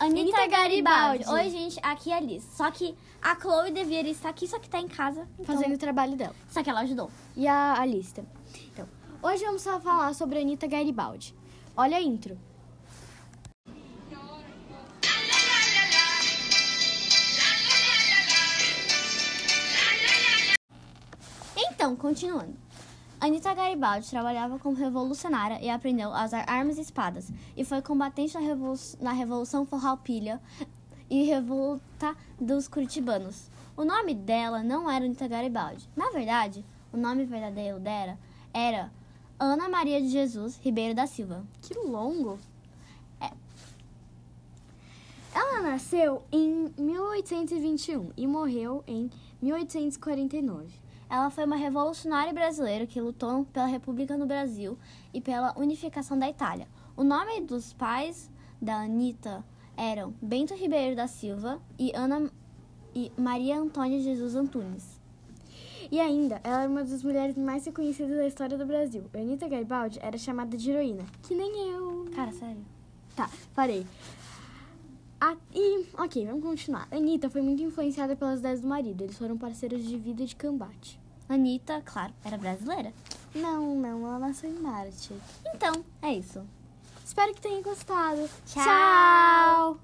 Anitta Garibaldi. Oi, gente, aqui é a Liz. Só que a Chloe deveria estar aqui, só que tá em casa. Então... Fazendo o trabalho dela. Só que ela ajudou. E a Alice também. Então, hoje vamos só falar sobre a Anitta Garibaldi. Olha a intro. Então, continuando. Anitta Garibaldi trabalhava como revolucionária e aprendeu a usar armas e espadas. E foi combatente na, Revolu na Revolução Forralpilha e Revolta dos Curitibanos. O nome dela não era Anitta Garibaldi. Na verdade, o nome verdadeiro dela era Ana Maria de Jesus Ribeiro da Silva. Que longo! É. Ela nasceu em 1821 e morreu em 1849. Ela foi uma revolucionária brasileira que lutou pela República no Brasil e pela unificação da Itália. O nome dos pais da Anitta eram Bento Ribeiro da Silva e Ana e Maria Antônia Jesus Antunes. E ainda, ela é uma das mulheres mais reconhecidas da história do Brasil. Anitta Garibaldi era chamada de heroína, que nem eu. Cara, sério. Tá, parei. A, e, ok, vamos continuar. Anitta foi muito influenciada pelas ideias do marido. Eles foram parceiros de vida e de combate. Anitta, claro, era brasileira. Não, não, ela nasceu em Marte. Então, é isso. Espero que tenham gostado. Tchau.